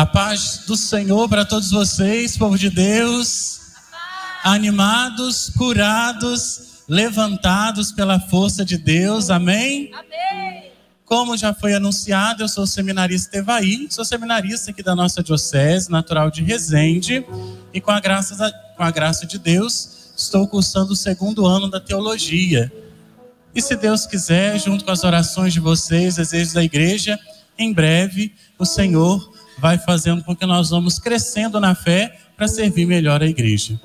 A paz do Senhor para todos vocês, povo de Deus. Animados, curados, levantados pela força de Deus. Amém? Amém. Como já foi anunciado, eu sou seminarista Evaí, sou seminarista aqui da nossa diocese, natural de Resende, e com a graça, com a graça de Deus, estou cursando o segundo ano da teologia. E se Deus quiser, junto com as orações de vocês, desejos da igreja, em breve o Senhor vai fazendo com que nós vamos crescendo na fé para servir melhor a igreja.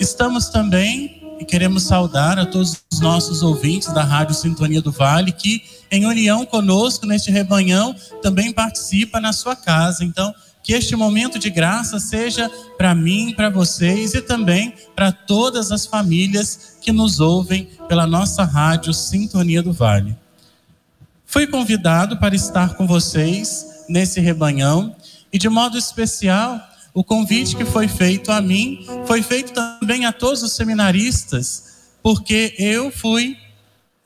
Estamos também e queremos saudar a todos os nossos ouvintes da Rádio Sintonia do Vale que, em união conosco neste rebanhão, também participa na sua casa. Então, que este momento de graça seja para mim, para vocês e também para todas as famílias que nos ouvem pela nossa rádio Sintonia do Vale. Fui convidado para estar com vocês nesse rebanhão. E de modo especial, o convite que foi feito a mim foi feito também a todos os seminaristas, porque eu fui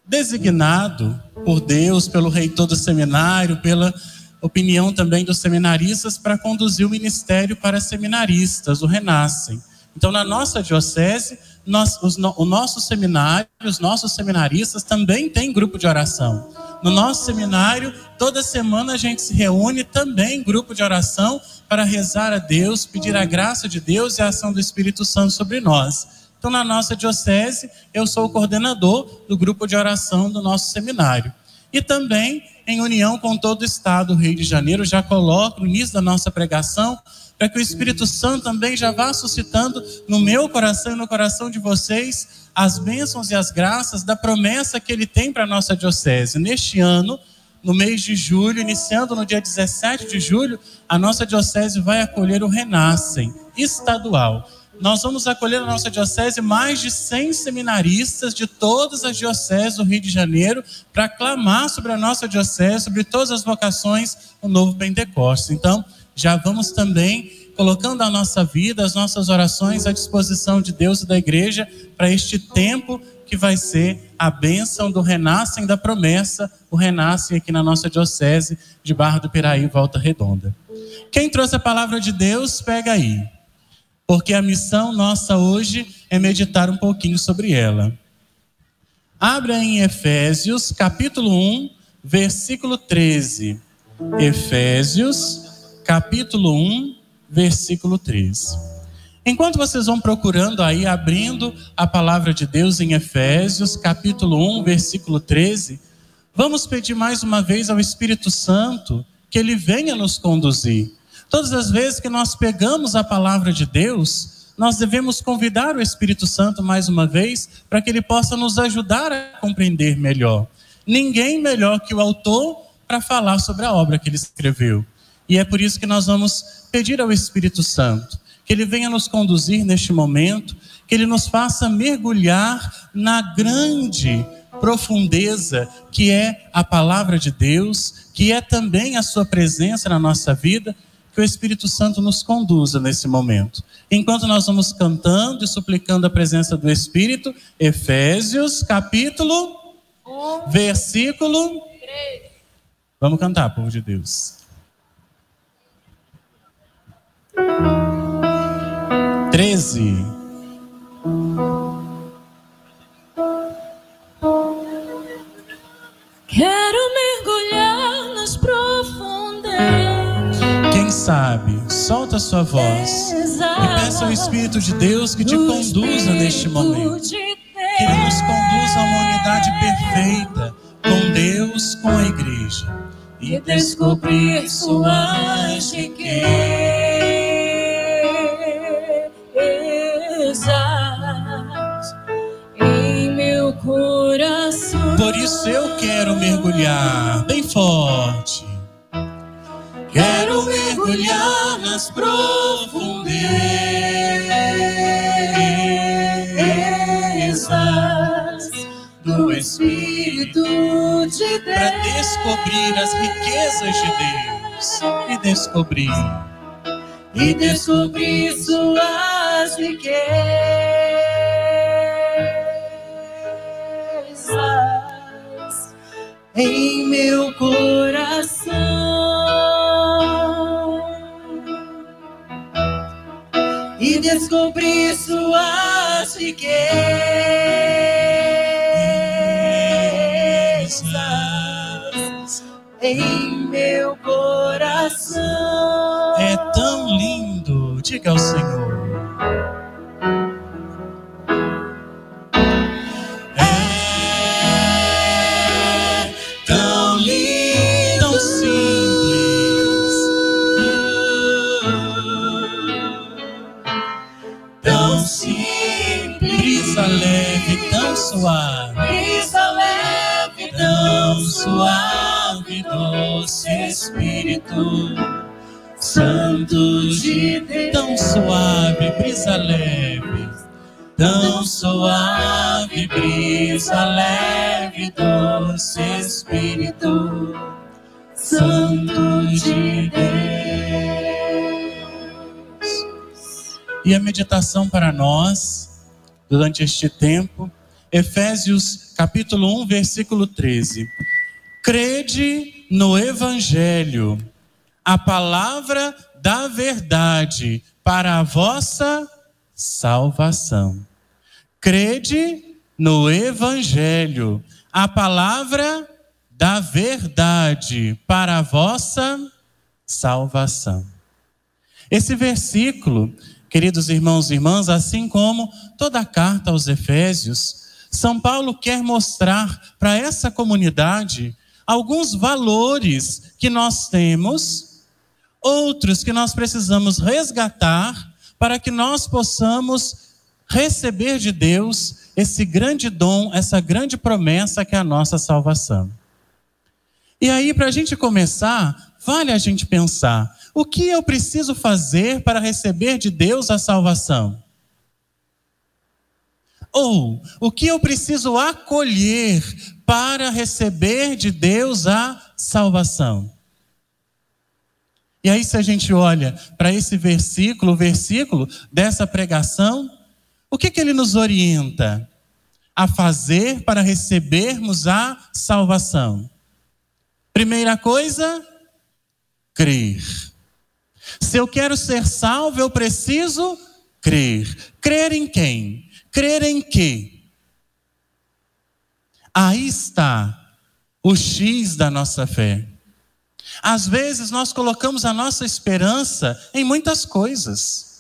designado por Deus, pelo reitor do seminário, pela opinião também dos seminaristas, para conduzir o ministério para seminaristas, o Renascem. Então, na nossa diocese, nós, os, o nosso seminário, os nossos seminaristas também têm grupo de oração. No nosso seminário, toda semana a gente se reúne também em grupo de oração para rezar a Deus, pedir a graça de Deus e a ação do Espírito Santo sobre nós. Então, na nossa diocese, eu sou o coordenador do grupo de oração do nosso seminário. E também, em união com todo o Estado do Rio de Janeiro, já coloco no início da nossa pregação para que o Espírito Santo também já vá suscitando no meu coração e no coração de vocês as bênçãos e as graças da promessa que ele tem para a nossa diocese. Neste ano, no mês de julho, iniciando no dia 17 de julho, a nossa diocese vai acolher o Renascem estadual. Nós vamos acolher na nossa diocese mais de 100 seminaristas de todas as dioceses do Rio de Janeiro para clamar sobre a nossa diocese, sobre todas as vocações, o novo Pentecostes. Então, já vamos também colocando a nossa vida, as nossas orações à disposição de Deus e da igreja para este tempo que vai ser a bênção do renascem da promessa, o renascem aqui na nossa diocese de Barra do Piraí, Volta Redonda. Quem trouxe a palavra de Deus, pega aí. Porque a missão nossa hoje é meditar um pouquinho sobre ela. Abra em Efésios, capítulo 1, versículo 13. Efésios, capítulo 1, versículo 3. Enquanto vocês vão procurando aí, abrindo a palavra de Deus em Efésios, capítulo 1, versículo 13, vamos pedir mais uma vez ao Espírito Santo que ele venha nos conduzir. Todas as vezes que nós pegamos a palavra de Deus, nós devemos convidar o Espírito Santo mais uma vez para que ele possa nos ajudar a compreender melhor. Ninguém melhor que o autor para falar sobre a obra que ele escreveu. E é por isso que nós vamos pedir ao Espírito Santo que ele venha nos conduzir neste momento, que ele nos faça mergulhar na grande profundeza que é a palavra de Deus, que é também a sua presença na nossa vida, que o Espírito Santo nos conduza nesse momento. Enquanto nós vamos cantando e suplicando a presença do Espírito, Efésios, capítulo, um, versículo. 3. Vamos cantar, povo de Deus. Treze. Quero mergulhar nas profundezas. Quem sabe, solta a sua voz e peça ao Espírito de Deus que te conduza neste momento. Que Ele nos conduza a uma unidade perfeita com Deus, com a igreja. E descobrir suas riquezas. Eu quero mergulhar bem forte. Quero mergulhar nas profundezas do Espírito de Deus. Para descobrir as riquezas de Deus e descobrir. E descobrir suas riquezas. em meu coração e descobri suas riquezas em meu coração. É tão lindo, diga ao Senhor. Brisa leve, doce Espírito Santo de Deus. E a meditação para nós, durante este tempo, Efésios capítulo 1, versículo 13. Crede no Evangelho, a palavra da verdade para a vossa salvação. Crede no Evangelho, a palavra da verdade para a vossa salvação. Esse versículo, queridos irmãos e irmãs, assim como toda a carta aos Efésios, São Paulo quer mostrar para essa comunidade alguns valores que nós temos, outros que nós precisamos resgatar para que nós possamos receber de Deus esse grande dom, essa grande promessa que é a nossa salvação. E aí, para a gente começar, vale a gente pensar: o que eu preciso fazer para receber de Deus a salvação? Ou o que eu preciso acolher para receber de Deus a salvação? E aí, se a gente olha para esse versículo, o versículo dessa pregação, o que, que ele nos orienta a fazer para recebermos a salvação? Primeira coisa, crer. Se eu quero ser salvo, eu preciso crer. Crer em quem? Crer em quê? Aí está o X da nossa fé. Às vezes nós colocamos a nossa esperança em muitas coisas.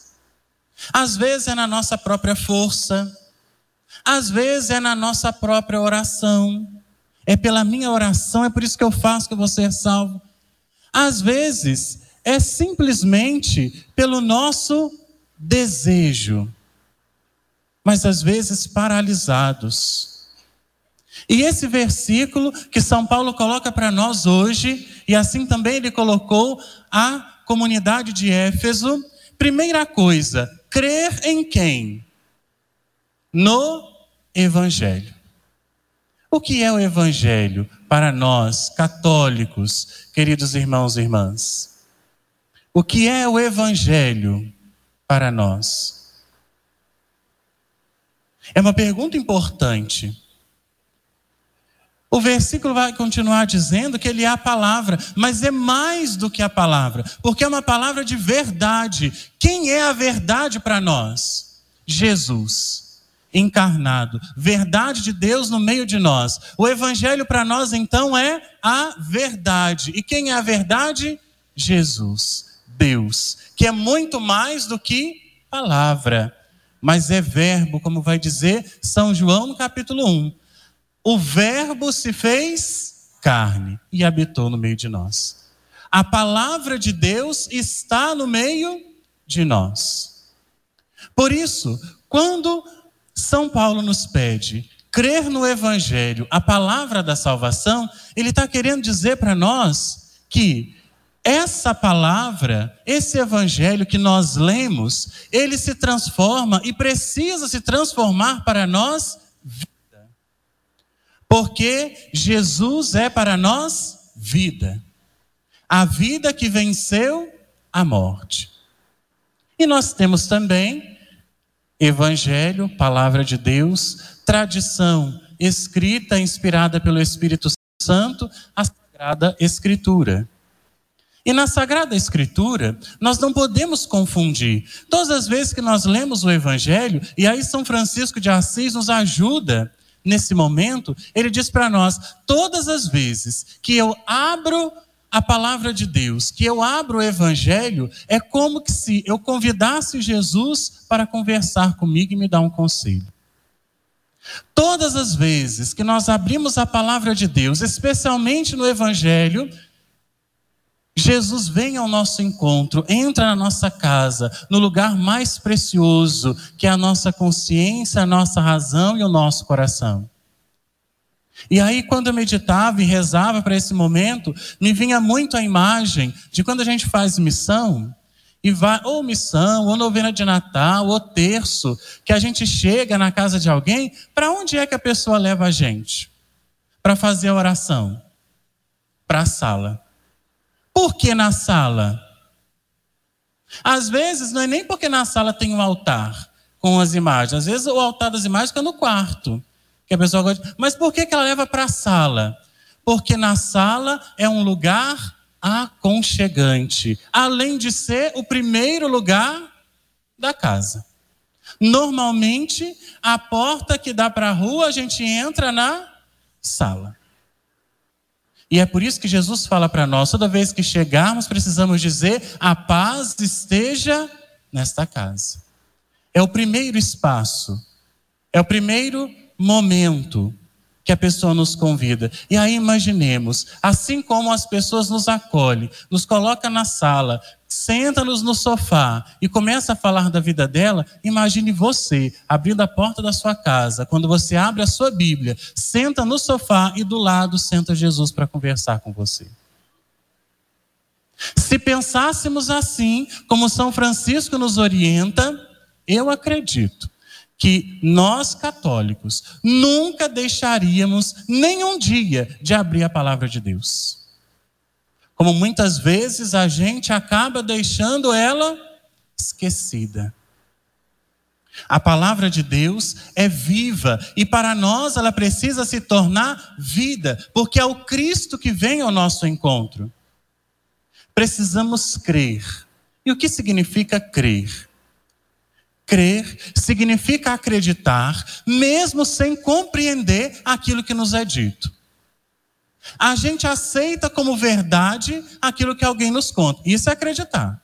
Às vezes é na nossa própria força, às vezes é na nossa própria oração. É pela minha oração, é por isso que eu faço que você é salvo. Às vezes é simplesmente pelo nosso desejo, mas às vezes paralisados. E esse versículo que São Paulo coloca para nós hoje, e assim também ele colocou a comunidade de Éfeso, primeira coisa, crer em quem? No Evangelho. O que é o Evangelho para nós, católicos, queridos irmãos e irmãs? O que é o Evangelho para nós? É uma pergunta importante. O versículo vai continuar dizendo que ele é a palavra, mas é mais do que a palavra, porque é uma palavra de verdade. Quem é a verdade para nós? Jesus, encarnado, verdade de Deus no meio de nós. O evangelho para nós então é a verdade. E quem é a verdade? Jesus, Deus, que é muito mais do que palavra, mas é verbo, como vai dizer São João no capítulo 1 o Verbo se fez carne e habitou no meio de nós. A palavra de Deus está no meio de nós. Por isso, quando São Paulo nos pede crer no Evangelho, a palavra da salvação, ele está querendo dizer para nós que essa palavra, esse evangelho que nós lemos, ele se transforma e precisa se transformar para nós porque Jesus é para nós vida. A vida que venceu a morte. E nós temos também Evangelho, palavra de Deus, tradição escrita, inspirada pelo Espírito Santo, a Sagrada Escritura. E na Sagrada Escritura, nós não podemos confundir. Todas as vezes que nós lemos o Evangelho, e aí São Francisco de Assis nos ajuda nesse momento, ele diz para nós: todas as vezes que eu abro a palavra de Deus, que eu abro o Evangelho, é como que se eu convidasse Jesus para conversar comigo e me dar um conselho. Todas as vezes que nós abrimos a palavra de Deus, especialmente no Evangelho, Jesus vem ao nosso encontro, entra na nossa casa, no lugar mais precioso, que é a nossa consciência, a nossa razão e o nosso coração. E aí, quando eu meditava e rezava para esse momento, me vinha muito a imagem de quando a gente faz missão, e vai, ou missão, ou novena de Natal, ou terço, que a gente chega na casa de alguém, para onde é que a pessoa leva a gente? Para fazer a oração? Para a sala. Por que na sala? Às vezes não é nem porque na sala tem um altar com as imagens. Às vezes o altar das imagens fica no quarto. Que a pessoa gosta. Mas por que, que ela leva para a sala? Porque na sala é um lugar aconchegante, além de ser o primeiro lugar da casa. Normalmente, a porta que dá para a rua, a gente entra na sala. E é por isso que Jesus fala para nós: toda vez que chegarmos, precisamos dizer: a paz esteja nesta casa. É o primeiro espaço, é o primeiro momento que a pessoa nos convida. E aí imaginemos, assim como as pessoas nos acolhem, nos coloca na sala, senta-nos no sofá e começa a falar da vida dela, imagine você abrindo a porta da sua casa, quando você abre a sua Bíblia, senta no sofá e do lado senta Jesus para conversar com você. Se pensássemos assim, como São Francisco nos orienta, eu acredito que nós católicos nunca deixaríamos nenhum dia de abrir a palavra de Deus. Como muitas vezes a gente acaba deixando ela esquecida. A palavra de Deus é viva e para nós ela precisa se tornar vida, porque é o Cristo que vem ao nosso encontro. Precisamos crer. E o que significa crer? Crer significa acreditar, mesmo sem compreender aquilo que nos é dito. A gente aceita como verdade aquilo que alguém nos conta. Isso é acreditar.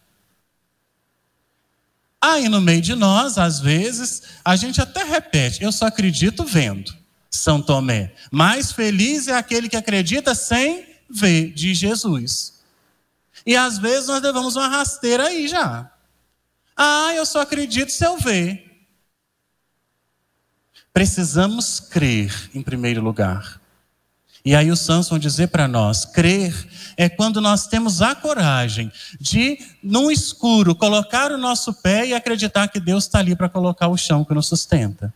Aí no meio de nós, às vezes, a gente até repete: eu só acredito vendo. São Tomé. Mais feliz é aquele que acredita sem ver, de Jesus. E às vezes nós levamos uma rasteira aí já. Ah, eu só acredito se eu ver. Precisamos crer em primeiro lugar. E aí o vão dizer para nós: crer é quando nós temos a coragem de, num escuro, colocar o nosso pé e acreditar que Deus está ali para colocar o chão que nos sustenta.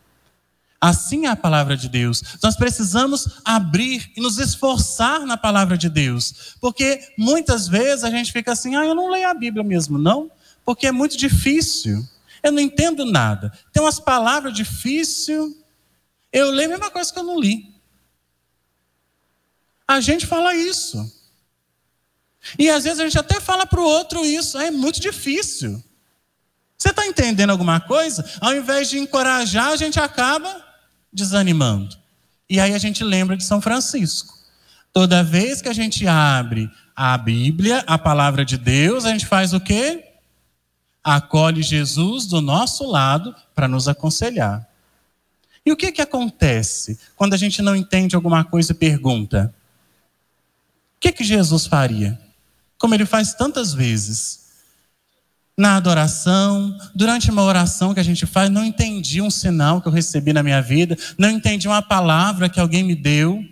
Assim é a palavra de Deus. Nós precisamos abrir e nos esforçar na palavra de Deus. Porque muitas vezes a gente fica assim: ah, eu não leio a Bíblia mesmo, não porque é muito difícil. Eu não entendo nada. Tem umas palavras difíceis. Eu leio a mesma coisa que eu não li. A gente fala isso. E às vezes a gente até fala para o outro isso. É muito difícil. Você está entendendo alguma coisa? Ao invés de encorajar, a gente acaba desanimando. E aí a gente lembra de São Francisco. Toda vez que a gente abre a Bíblia, a palavra de Deus, a gente faz o quê? Acolhe Jesus do nosso lado para nos aconselhar. E o que, que acontece quando a gente não entende alguma coisa e pergunta? O que, que Jesus faria? Como ele faz tantas vezes. Na adoração, durante uma oração que a gente faz, não entendi um sinal que eu recebi na minha vida, não entendi uma palavra que alguém me deu. O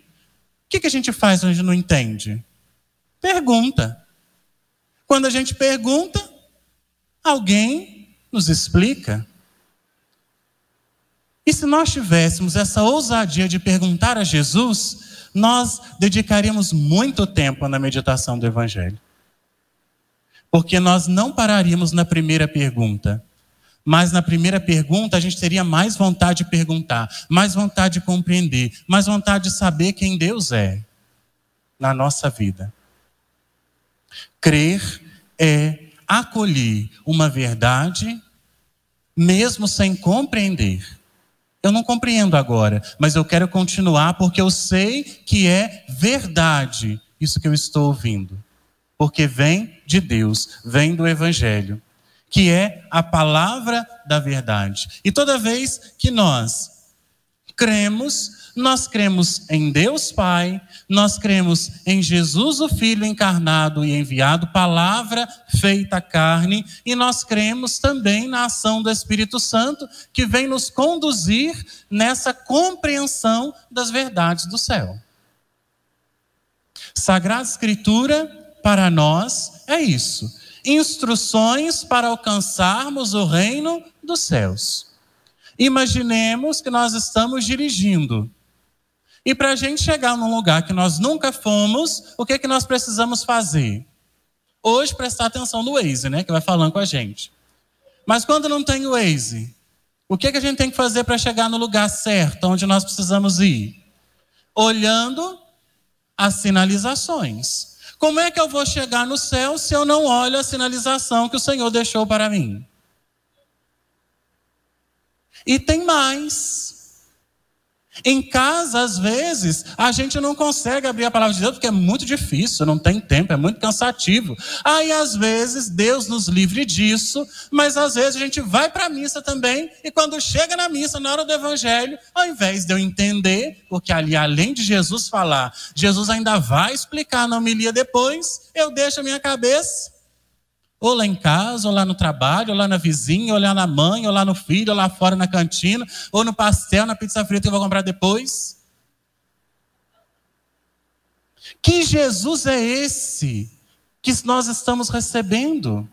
que, que a gente faz quando a gente não entende? Pergunta. Quando a gente pergunta, Alguém nos explica? E se nós tivéssemos essa ousadia de perguntar a Jesus, nós dedicaríamos muito tempo na meditação do Evangelho. Porque nós não pararíamos na primeira pergunta. Mas na primeira pergunta a gente teria mais vontade de perguntar, mais vontade de compreender, mais vontade de saber quem Deus é na nossa vida. Crer é acolher uma verdade, mesmo sem compreender. Eu não compreendo agora, mas eu quero continuar porque eu sei que é verdade isso que eu estou ouvindo. Porque vem de Deus, vem do Evangelho, que é a palavra da verdade. E toda vez que nós cremos, nós cremos em Deus Pai, nós cremos em Jesus, o Filho encarnado e enviado, palavra feita carne, e nós cremos também na ação do Espírito Santo, que vem nos conduzir nessa compreensão das verdades do céu. Sagrada Escritura, para nós, é isso: instruções para alcançarmos o reino dos céus. Imaginemos que nós estamos dirigindo e para a gente chegar num lugar que nós nunca fomos, o que, é que nós precisamos fazer? Hoje, prestar atenção no Waze, né? Que vai falando com a gente. Mas quando não tem o Waze, o que, é que a gente tem que fazer para chegar no lugar certo, onde nós precisamos ir? Olhando as sinalizações. Como é que eu vou chegar no céu se eu não olho a sinalização que o Senhor deixou para mim? E tem mais. Em casa, às vezes, a gente não consegue abrir a palavra de Deus porque é muito difícil, não tem tempo, é muito cansativo. Aí, às vezes, Deus nos livre disso, mas às vezes a gente vai para a missa também, e quando chega na missa, na hora do evangelho, ao invés de eu entender, porque ali, além de Jesus falar, Jesus ainda vai explicar na homilia depois, eu deixo a minha cabeça ou lá em casa, ou lá no trabalho, ou lá na vizinha, ou lá na mãe, ou lá no filho, ou lá fora na cantina, ou no pastel, na pizza frita que eu vou comprar depois. Que Jesus é esse que nós estamos recebendo?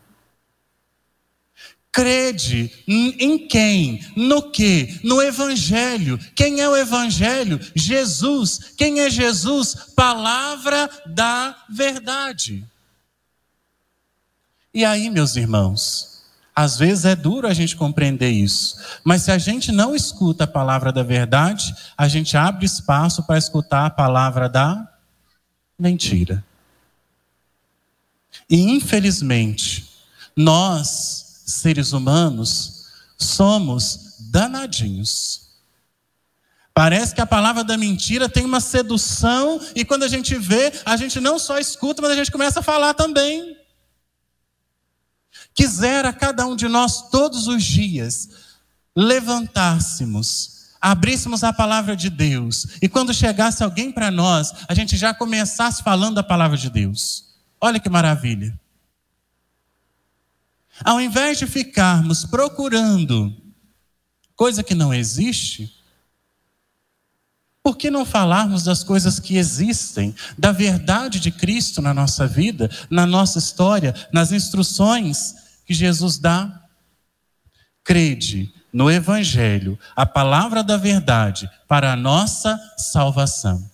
Crede em quem? No que? No Evangelho. Quem é o Evangelho? Jesus. Quem é Jesus? Palavra da verdade. E aí, meus irmãos, às vezes é duro a gente compreender isso, mas se a gente não escuta a palavra da verdade, a gente abre espaço para escutar a palavra da mentira. E infelizmente, nós, seres humanos, somos danadinhos. Parece que a palavra da mentira tem uma sedução, e quando a gente vê, a gente não só escuta, mas a gente começa a falar também. Quisera cada um de nós todos os dias levantássemos, abríssemos a palavra de Deus e quando chegasse alguém para nós, a gente já começasse falando da palavra de Deus. Olha que maravilha. Ao invés de ficarmos procurando coisa que não existe, por que não falarmos das coisas que existem, da verdade de Cristo na nossa vida, na nossa história, nas instruções que Jesus dá? Crede no Evangelho, a palavra da verdade para a nossa salvação.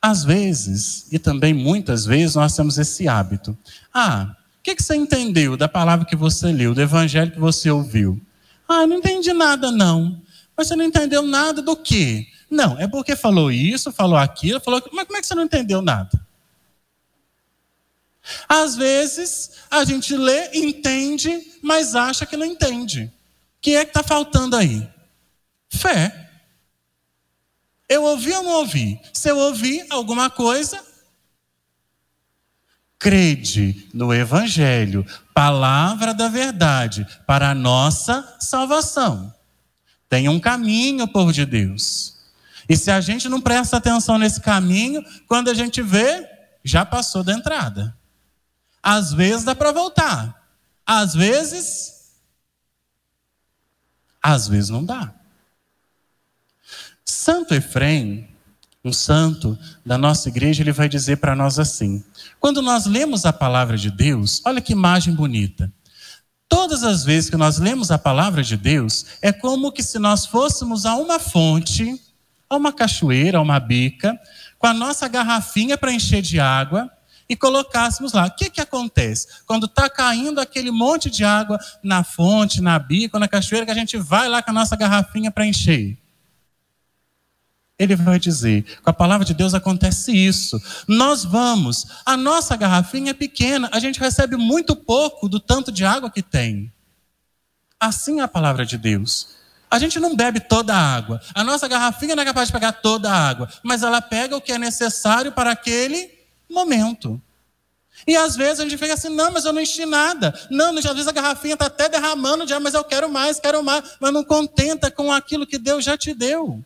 Às vezes, e também muitas vezes, nós temos esse hábito. Ah, o que, que você entendeu da palavra que você leu, do Evangelho que você ouviu? Ah, não entendi nada, não. Mas você não entendeu nada do quê? Não, é porque falou isso, falou aquilo, falou. Mas como é que você não entendeu nada? Às vezes, a gente lê, entende, mas acha que não entende. O que é que está faltando aí? Fé. Eu ouvi ou não ouvi? Se eu ouvi alguma coisa, crede no Evangelho, palavra da verdade, para a nossa salvação. Tem um caminho, povo de Deus. E se a gente não presta atenção nesse caminho, quando a gente vê, já passou da entrada. Às vezes dá para voltar. Às vezes, às vezes não dá. Santo Efrem, um santo da nossa igreja, ele vai dizer para nós assim: quando nós lemos a palavra de Deus, olha que imagem bonita. Todas as vezes que nós lemos a palavra de Deus, é como que se nós fôssemos a uma fonte, a uma cachoeira, a uma bica, com a nossa garrafinha para encher de água, e colocássemos lá. O que, que acontece? Quando está caindo aquele monte de água na fonte, na bica, na cachoeira, que a gente vai lá com a nossa garrafinha para encher. Ele vai dizer: com a palavra de Deus acontece isso. Nós vamos, a nossa garrafinha é pequena, a gente recebe muito pouco do tanto de água que tem. Assim é a palavra de Deus. A gente não bebe toda a água. A nossa garrafinha não é capaz de pegar toda a água, mas ela pega o que é necessário para aquele momento. E às vezes a gente fica assim, não, mas eu não enchi nada. Não, às vezes a garrafinha está até derramando já, mas eu quero mais, quero mais. Mas não contenta com aquilo que Deus já te deu.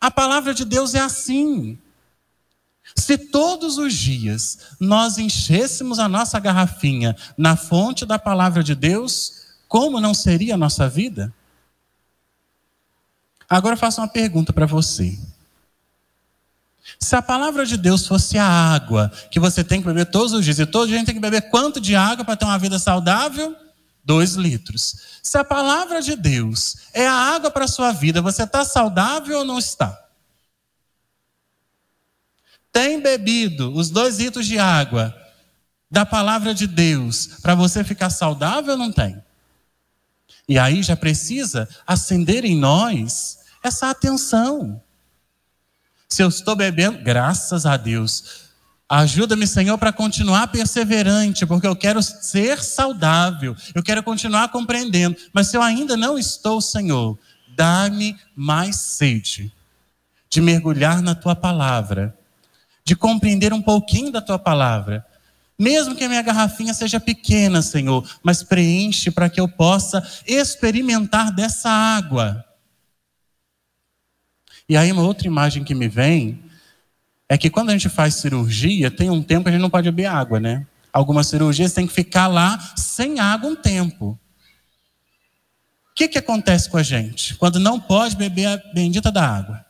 A palavra de Deus é assim. Se todos os dias nós enchêssemos a nossa garrafinha na fonte da palavra de Deus, como não seria a nossa vida? Agora eu faço uma pergunta para você. Se a palavra de Deus fosse a água que você tem que beber todos os dias, e todo dia a gente tem que beber quanto de água para ter uma vida saudável? Dois litros. Se a palavra de Deus é a água para a sua vida, você está saudável ou não está? Tem bebido os dois litros de água da palavra de Deus para você ficar saudável ou não tem? E aí já precisa acender em nós essa atenção. Se eu estou bebendo, graças a Deus. Ajuda-me, Senhor, para continuar perseverante, porque eu quero ser saudável, eu quero continuar compreendendo. Mas se eu ainda não estou, Senhor, dá-me mais sede de mergulhar na tua palavra, de compreender um pouquinho da tua palavra. Mesmo que a minha garrafinha seja pequena, Senhor, mas preenche para que eu possa experimentar dessa água. E aí, uma outra imagem que me vem é que quando a gente faz cirurgia, tem um tempo que a gente não pode beber água, né? Algumas cirurgias tem que ficar lá sem água um tempo. O que, que acontece com a gente quando não pode beber a bendita da água?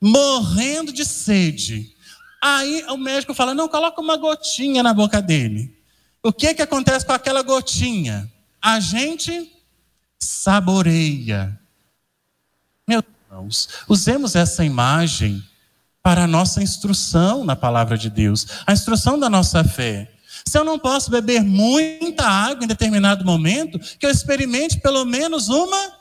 Morrendo de sede. Aí o médico fala: não, coloca uma gotinha na boca dele. O que, que acontece com aquela gotinha? A gente saboreia. Irmãos. Usemos essa imagem para a nossa instrução na palavra de Deus, a instrução da nossa fé. Se eu não posso beber muita água em determinado momento, que eu experimente pelo menos uma.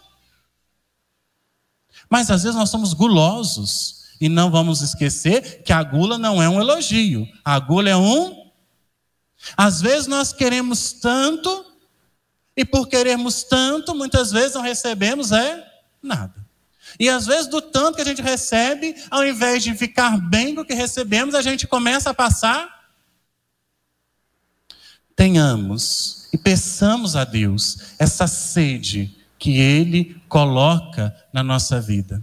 Mas às vezes nós somos gulosos e não vamos esquecer que a gula não é um elogio, a gula é um. Às vezes nós queremos tanto e por queremos tanto, muitas vezes não recebemos é nada. E às vezes, do tanto que a gente recebe, ao invés de ficar bem com o que recebemos, a gente começa a passar. Tenhamos e peçamos a Deus essa sede que Ele coloca na nossa vida.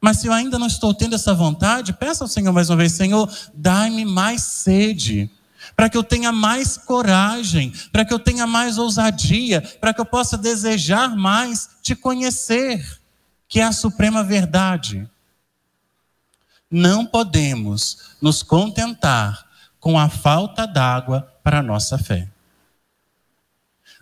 Mas se eu ainda não estou tendo essa vontade, peça ao Senhor mais uma vez: Senhor, dai-me mais sede para que eu tenha mais coragem, para que eu tenha mais ousadia, para que eu possa desejar mais te conhecer que é a suprema verdade. Não podemos nos contentar com a falta d'água para a nossa fé.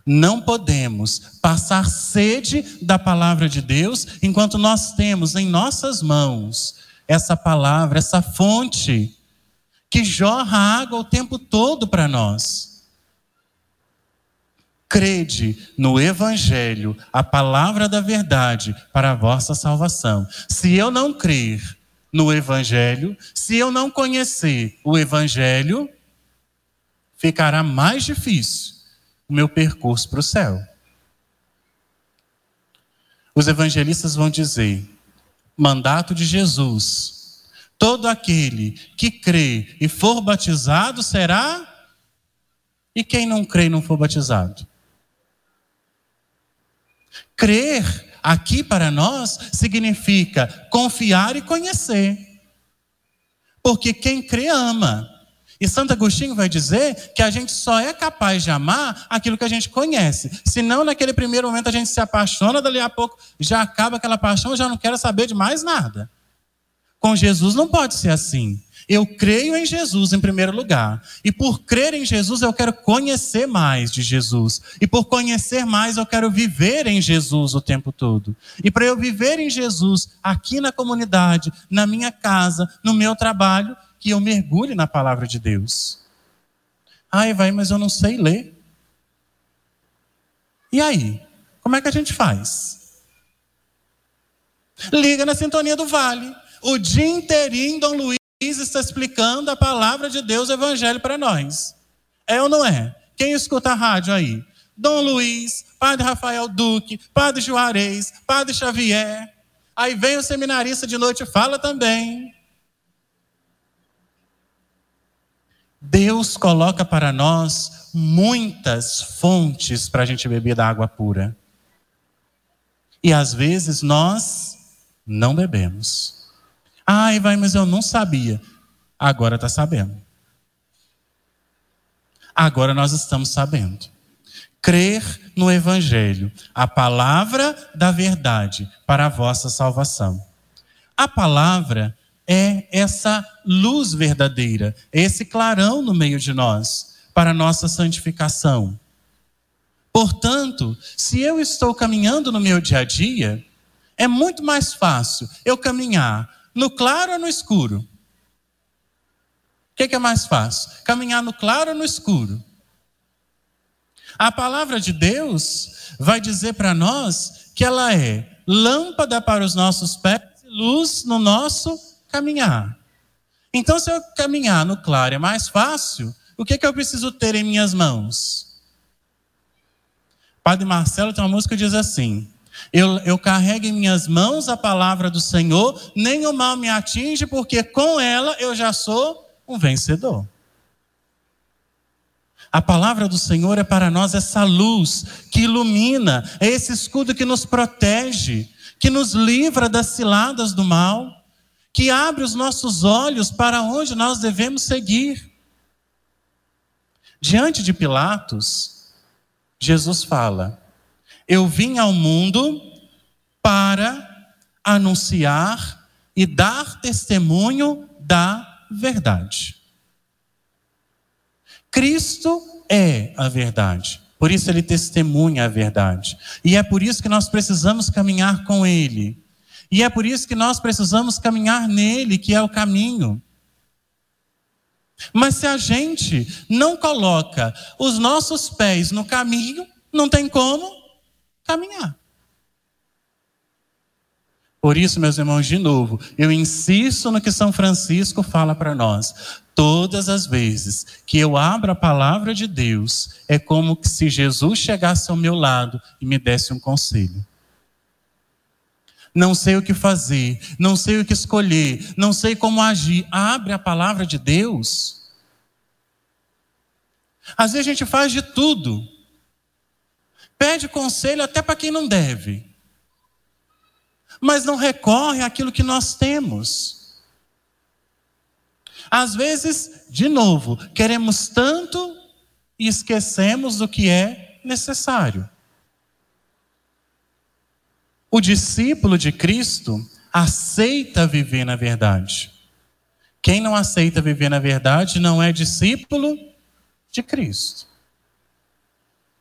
Não podemos passar sede da palavra de Deus enquanto nós temos em nossas mãos essa palavra, essa fonte que jorra água o tempo todo para nós. Crede no Evangelho, a palavra da verdade para a vossa salvação. Se eu não crer no Evangelho, se eu não conhecer o Evangelho, ficará mais difícil o meu percurso para o céu. Os evangelistas vão dizer: mandato de Jesus, todo aquele que crê e for batizado será. E quem não crê e não for batizado? Crer aqui para nós significa confiar e conhecer. Porque quem crê ama. E Santo Agostinho vai dizer que a gente só é capaz de amar aquilo que a gente conhece. Senão, naquele primeiro momento, a gente se apaixona, dali a pouco já acaba aquela paixão, já não quero saber de mais nada. Com Jesus não pode ser assim. Eu creio em Jesus em primeiro lugar. E por crer em Jesus, eu quero conhecer mais de Jesus. E por conhecer mais, eu quero viver em Jesus o tempo todo. E para eu viver em Jesus aqui na comunidade, na minha casa, no meu trabalho, que eu mergulhe na palavra de Deus. Ai, vai, mas eu não sei ler. E aí? Como é que a gente faz? Liga na sintonia do vale. O dia inteirinho, Dom Luiz está explicando a palavra de Deus, o evangelho para nós. É ou não é? Quem escuta a rádio aí? Dom Luiz, Padre Rafael Duque, Padre Juarez, Padre Xavier. Aí vem o seminarista de noite e fala também. Deus coloca para nós muitas fontes para a gente beber da água pura. E às vezes nós não bebemos. Ai, vai, mas eu não sabia. Agora está sabendo. Agora nós estamos sabendo. Crer no Evangelho, a palavra da verdade para a vossa salvação. A palavra é essa luz verdadeira, esse clarão no meio de nós, para a nossa santificação. Portanto, se eu estou caminhando no meu dia a dia, é muito mais fácil eu caminhar no claro ou no escuro. O que, que é mais fácil? Caminhar no claro ou no escuro? A palavra de Deus vai dizer para nós que ela é lâmpada para os nossos pés e luz no nosso caminhar. Então, se eu caminhar no claro é mais fácil, o que, que eu preciso ter em minhas mãos? Padre Marcelo tem uma música que diz assim: eu, eu carrego em minhas mãos a palavra do Senhor, nem o mal me atinge, porque com ela eu já sou um vencedor. A palavra do Senhor é para nós essa luz que ilumina, é esse escudo que nos protege, que nos livra das ciladas do mal que abre os nossos olhos para onde nós devemos seguir. Diante de Pilatos, Jesus fala: Eu vim ao mundo para anunciar e dar testemunho da verdade. Cristo é a verdade. Por isso ele testemunha a verdade. E é por isso que nós precisamos caminhar com ele e é por isso que nós precisamos caminhar nele, que é o caminho. Mas se a gente não coloca os nossos pés no caminho, não tem como caminhar. Por isso, meus irmãos, de novo, eu insisto no que São Francisco fala para nós. Todas as vezes que eu abro a palavra de Deus, é como se Jesus chegasse ao meu lado e me desse um conselho não sei o que fazer, não sei o que escolher, não sei como agir. Abre a palavra de Deus. Às vezes a gente faz de tudo, pede conselho até para quem não deve, mas não recorre àquilo que nós temos. Às vezes, de novo, queremos tanto e esquecemos do que é necessário. O discípulo de Cristo aceita viver na verdade. Quem não aceita viver na verdade não é discípulo de Cristo.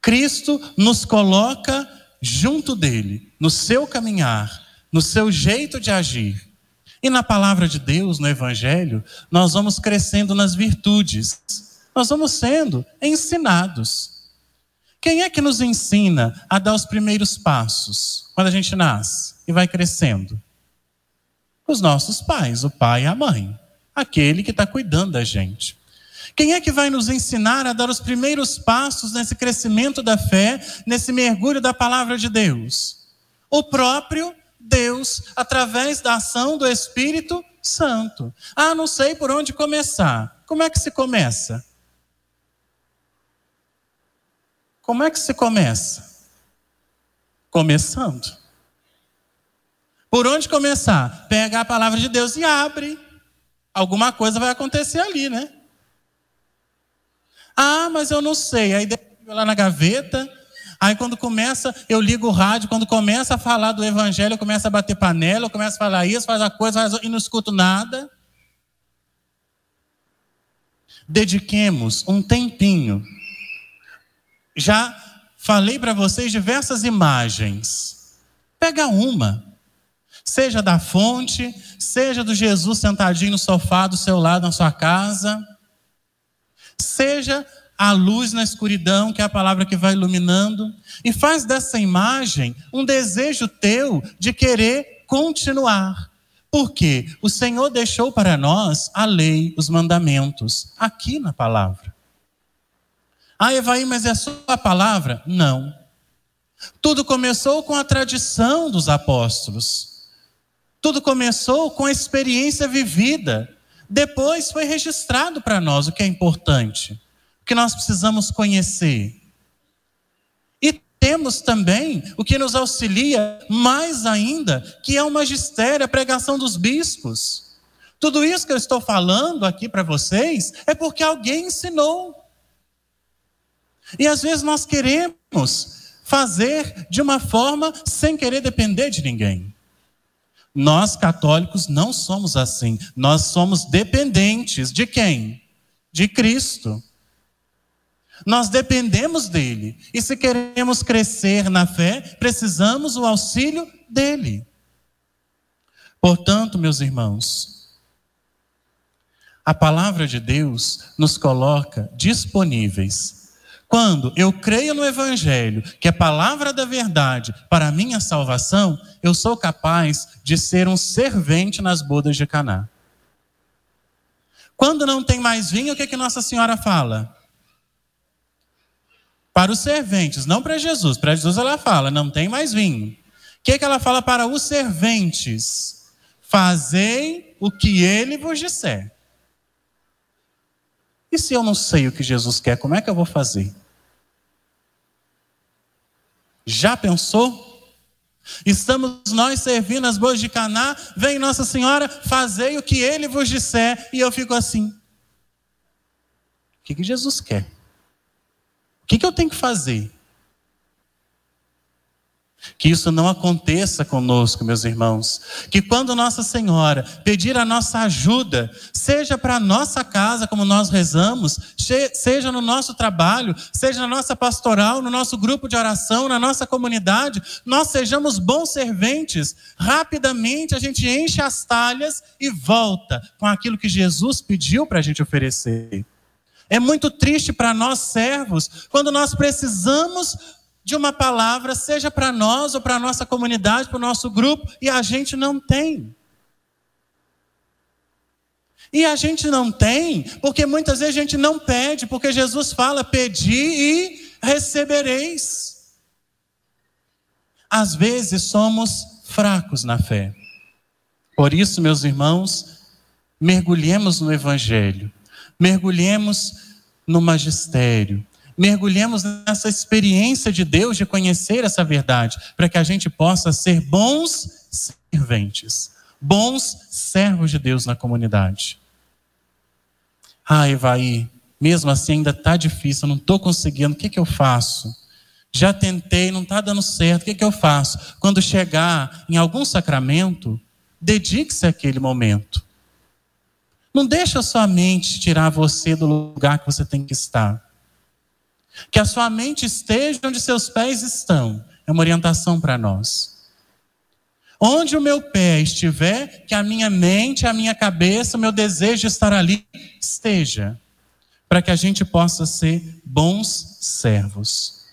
Cristo nos coloca junto dele, no seu caminhar, no seu jeito de agir. E na palavra de Deus, no Evangelho, nós vamos crescendo nas virtudes, nós vamos sendo ensinados. Quem é que nos ensina a dar os primeiros passos quando a gente nasce e vai crescendo? Os nossos pais, o pai e a mãe, aquele que está cuidando da gente. Quem é que vai nos ensinar a dar os primeiros passos nesse crescimento da fé, nesse mergulho da palavra de Deus? O próprio Deus, através da ação do Espírito Santo. Ah, não sei por onde começar. Como é que se começa? Como é que se começa? Começando. Por onde começar? Pega a palavra de Deus e abre. Alguma coisa vai acontecer ali, né? Ah, mas eu não sei. Aí lá na gaveta. Aí quando começa, eu ligo o rádio, quando começa a falar do evangelho, eu começo a bater panela, eu começo a falar isso, faz a coisa, faz... e não escuto nada. Dediquemos um tempinho já falei para vocês diversas imagens. Pega uma. Seja da fonte, seja do Jesus sentadinho no sofá do seu lado na sua casa, seja a luz na escuridão, que é a palavra que vai iluminando, e faz dessa imagem um desejo teu de querer continuar. Porque o Senhor deixou para nós a lei, os mandamentos, aqui na palavra. Ah, Evaí, mas é só a palavra? Não. Tudo começou com a tradição dos apóstolos. Tudo começou com a experiência vivida. Depois foi registrado para nós o que é importante, o que nós precisamos conhecer. E temos também o que nos auxilia mais ainda, que é o magistério, a pregação dos bispos. Tudo isso que eu estou falando aqui para vocês é porque alguém ensinou. E às vezes nós queremos fazer de uma forma sem querer depender de ninguém. Nós católicos não somos assim. Nós somos dependentes de quem? De Cristo. Nós dependemos dele. E se queremos crescer na fé, precisamos o auxílio dele. Portanto, meus irmãos, a palavra de Deus nos coloca disponíveis quando eu creio no Evangelho, que é palavra da verdade para a minha salvação, eu sou capaz de ser um servente nas bodas de Caná. Quando não tem mais vinho, o que, que Nossa Senhora fala? Para os serventes, não para Jesus. Para Jesus ela fala, não tem mais vinho. O que, que ela fala para os serventes? Fazei o que ele vos disser. E se eu não sei o que Jesus quer, como é que eu vou fazer? Já pensou? Estamos nós servindo as boas de Caná, vem Nossa Senhora, fazei o que ele vos disser, e eu fico assim. O que, que Jesus quer? O que, que eu tenho que fazer? Que isso não aconteça conosco, meus irmãos. Que quando Nossa Senhora pedir a nossa ajuda, seja para a nossa casa, como nós rezamos, seja no nosso trabalho, seja na nossa pastoral, no nosso grupo de oração, na nossa comunidade, nós sejamos bons serventes. Rapidamente a gente enche as talhas e volta com aquilo que Jesus pediu para a gente oferecer. É muito triste para nós servos quando nós precisamos de uma palavra, seja para nós ou para a nossa comunidade, para o nosso grupo, e a gente não tem. E a gente não tem, porque muitas vezes a gente não pede, porque Jesus fala: pedi e recebereis. Às vezes somos fracos na fé. Por isso, meus irmãos, mergulhemos no Evangelho, mergulhemos no magistério, mergulhemos nessa experiência de Deus de conhecer essa verdade, para que a gente possa ser bons serventes, bons servos de Deus na comunidade. Ah, Evaí, mesmo assim ainda está difícil, não estou conseguindo, o que, que eu faço? Já tentei, não está dando certo, o que, que eu faço? Quando chegar em algum sacramento, dedique-se àquele momento. Não deixa a sua mente tirar você do lugar que você tem que estar. Que a sua mente esteja onde seus pés estão. É uma orientação para nós. Onde o meu pé estiver, que a minha mente, a minha cabeça, o meu desejo de estar ali esteja. Para que a gente possa ser bons servos.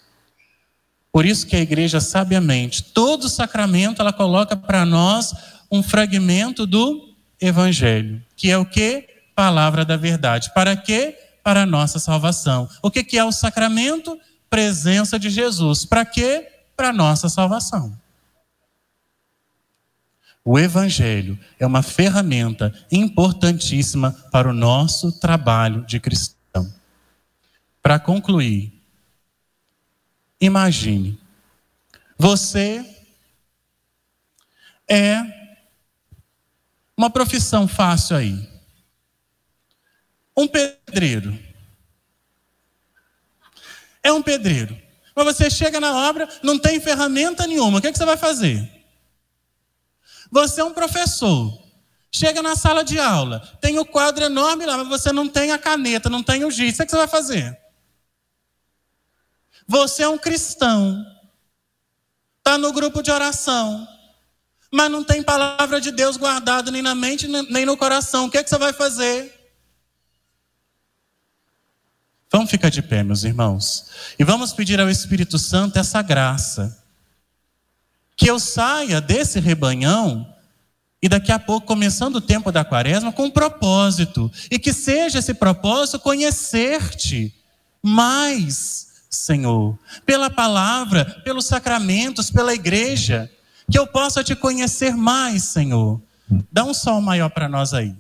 Por isso que a igreja, sabiamente, todo sacramento, ela coloca para nós um fragmento do Evangelho, que é o que? Palavra da verdade. Para quê? Para a nossa salvação. O que, é o sacramento? Presença de Jesus. Para quê? Para a nossa salvação. O Evangelho é uma ferramenta importantíssima para o nosso trabalho de cristão. Para concluir, imagine, você é uma profissão fácil aí. Um pedreiro. É um pedreiro. Mas você chega na obra, não tem ferramenta nenhuma. O que, é que você vai fazer? Você é um professor. Chega na sala de aula, tem o quadro enorme lá, mas você não tem a caneta, não tem o giz. O que, é que você vai fazer? Você é um cristão. Está no grupo de oração. Mas não tem palavra de Deus guardada nem na mente, nem no coração. O que, é que você vai fazer? Vamos ficar de pé, meus irmãos, e vamos pedir ao Espírito Santo essa graça Que eu saia desse rebanhão e daqui a pouco, começando o tempo da quaresma, com um propósito. E que seja esse propósito conhecer-te mais, Senhor, pela palavra, pelos sacramentos, pela igreja. Que eu possa te conhecer mais, Senhor. Dá um sol maior para nós aí.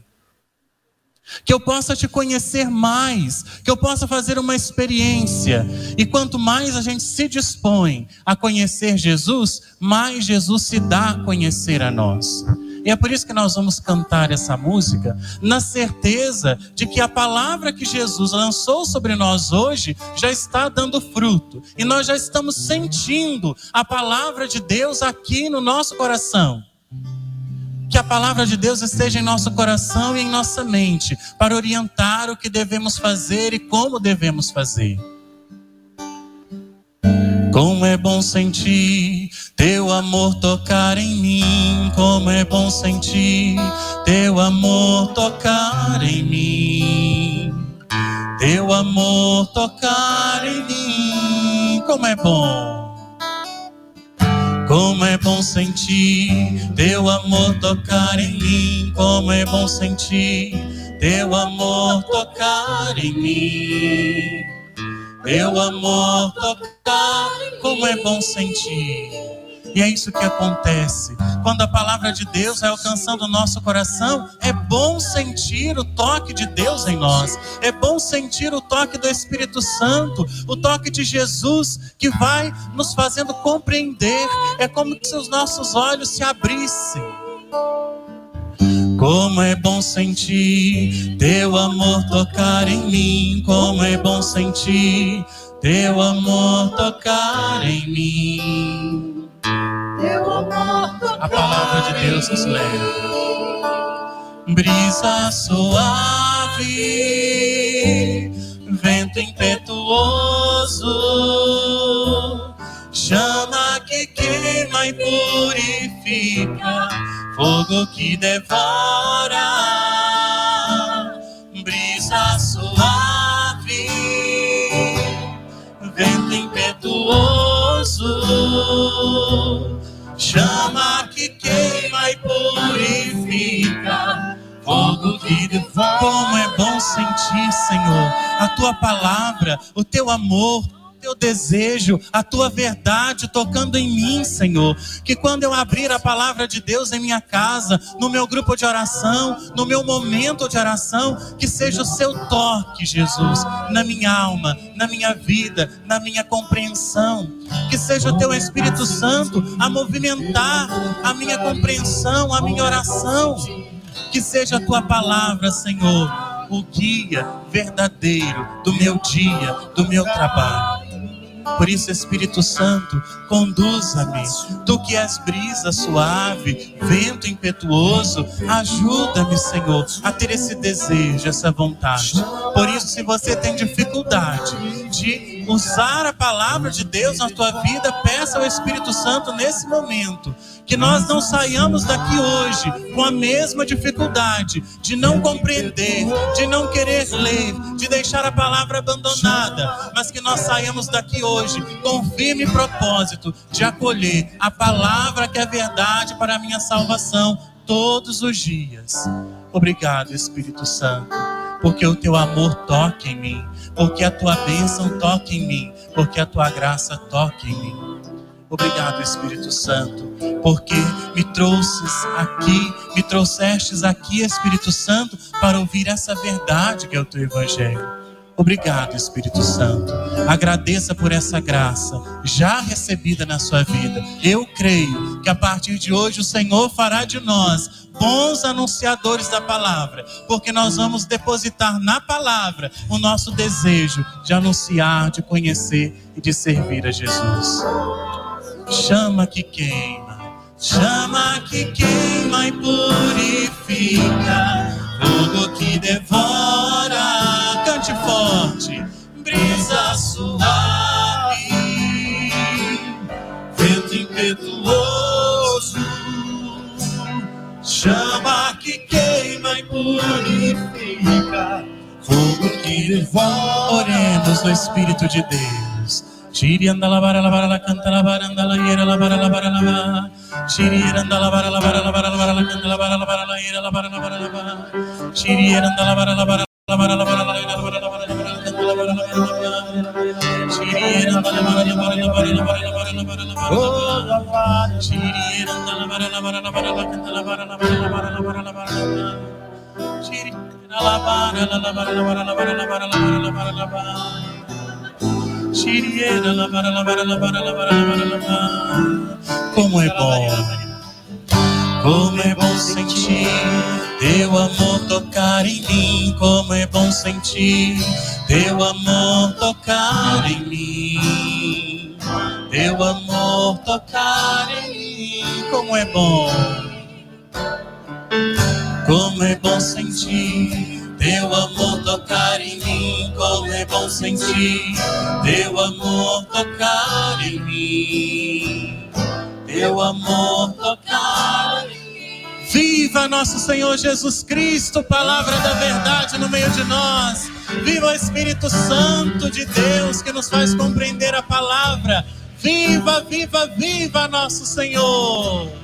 Que eu possa te conhecer mais, que eu possa fazer uma experiência. E quanto mais a gente se dispõe a conhecer Jesus, mais Jesus se dá a conhecer a nós. E é por isso que nós vamos cantar essa música, na certeza de que a palavra que Jesus lançou sobre nós hoje já está dando fruto. E nós já estamos sentindo a palavra de Deus aqui no nosso coração. Que a palavra de Deus esteja em nosso coração e em nossa mente, para orientar o que devemos fazer e como devemos fazer. Como é bom sentir teu amor tocar em mim. Como é bom sentir teu amor tocar em mim. Teu amor tocar em mim. Como é bom. Como é bom sentir teu amor tocar em mim. Como é bom sentir teu amor tocar em mim. Meu amor tocar, como é bom sentir. E é isso que acontece. Quando a palavra de Deus vai alcançando o nosso coração, é bom sentir o toque de Deus em nós. É bom sentir o toque do Espírito Santo, o toque de Jesus que vai nos fazendo compreender. É como se os nossos olhos se abrissem. Como é bom sentir teu amor tocar em mim, como é bom sentir teu amor tocar em mim. A palavra de Deus nos leva. Brisa suave, vento impetuoso, chama que queima e purifica fogo que devora, brisa suave, vento impetuoso, chama que queima e purifica, fogo que devora. Como é bom sentir, Senhor, a tua palavra, o teu amor teu desejo, a tua verdade tocando em mim, Senhor. Que quando eu abrir a palavra de Deus em minha casa, no meu grupo de oração, no meu momento de oração, que seja o seu toque, Jesus, na minha alma, na minha vida, na minha compreensão. Que seja o teu Espírito Santo a movimentar a minha compreensão, a minha oração. Que seja a tua palavra, Senhor, o guia verdadeiro do meu dia, do meu trabalho. Por isso, Espírito Santo, conduza-me. Tu que és brisa suave, vento impetuoso, ajuda-me, Senhor, a ter esse desejo, essa vontade. Por isso, se você tem dificuldade de usar a palavra de Deus na tua vida, peça ao Espírito Santo nesse momento que nós não saiamos daqui hoje com a mesma dificuldade de não compreender, de não querer ler, de deixar a palavra abandonada, mas que nós saiamos daqui hoje com firme propósito de acolher a palavra que é verdade para a minha salvação todos os dias. Obrigado, Espírito Santo, porque o teu amor toca em mim, porque a tua bênção toca em mim, porque a tua graça toca em mim. Obrigado, Espírito Santo, porque me trouxes aqui, me trouxestes aqui, Espírito Santo, para ouvir essa verdade que é o teu Evangelho. Obrigado, Espírito Santo. Agradeça por essa graça já recebida na sua vida. Eu creio que a partir de hoje o Senhor fará de nós bons anunciadores da palavra, porque nós vamos depositar na palavra o nosso desejo de anunciar, de conhecer e de servir a Jesus. Chama que queima, chama que queima e purifica, fogo que devora, cante forte, brisa suave, vento impetuoso, chama que queima e purifica, fogo que devora. Oremos no Espírito de Deus. Siri anda la vara, la vara, la canta, la vara, anda la hiera, la vara, la vara, la vara. Siri anda la vara, la vara, la vara, la vara, la canta, la vara, la vara, la hiera, la vara, la vara, la vara. Anda la la vara, la vara, la vara, la la vara, la vara, la vara, la la vara, la vara, la la vara, la vara, la la vara, la vara, la vara, la la la la la canta, la vara, la vara, la vara, la vara, la la la la la la vara, la vara, la vara. Como é bom, como é bom sentir teu amor tocar em mim. Como é bom sentir teu amor tocar em mim. Teu amor tocar em mim. Como é bom, como é bom sentir teu amor tocar em mim, como é bom sentir. Teu amor tocar em mim. Teu amor tocar em mim. Viva nosso Senhor Jesus Cristo, palavra da verdade no meio de nós. Viva o Espírito Santo de Deus que nos faz compreender a palavra. Viva, viva, viva nosso Senhor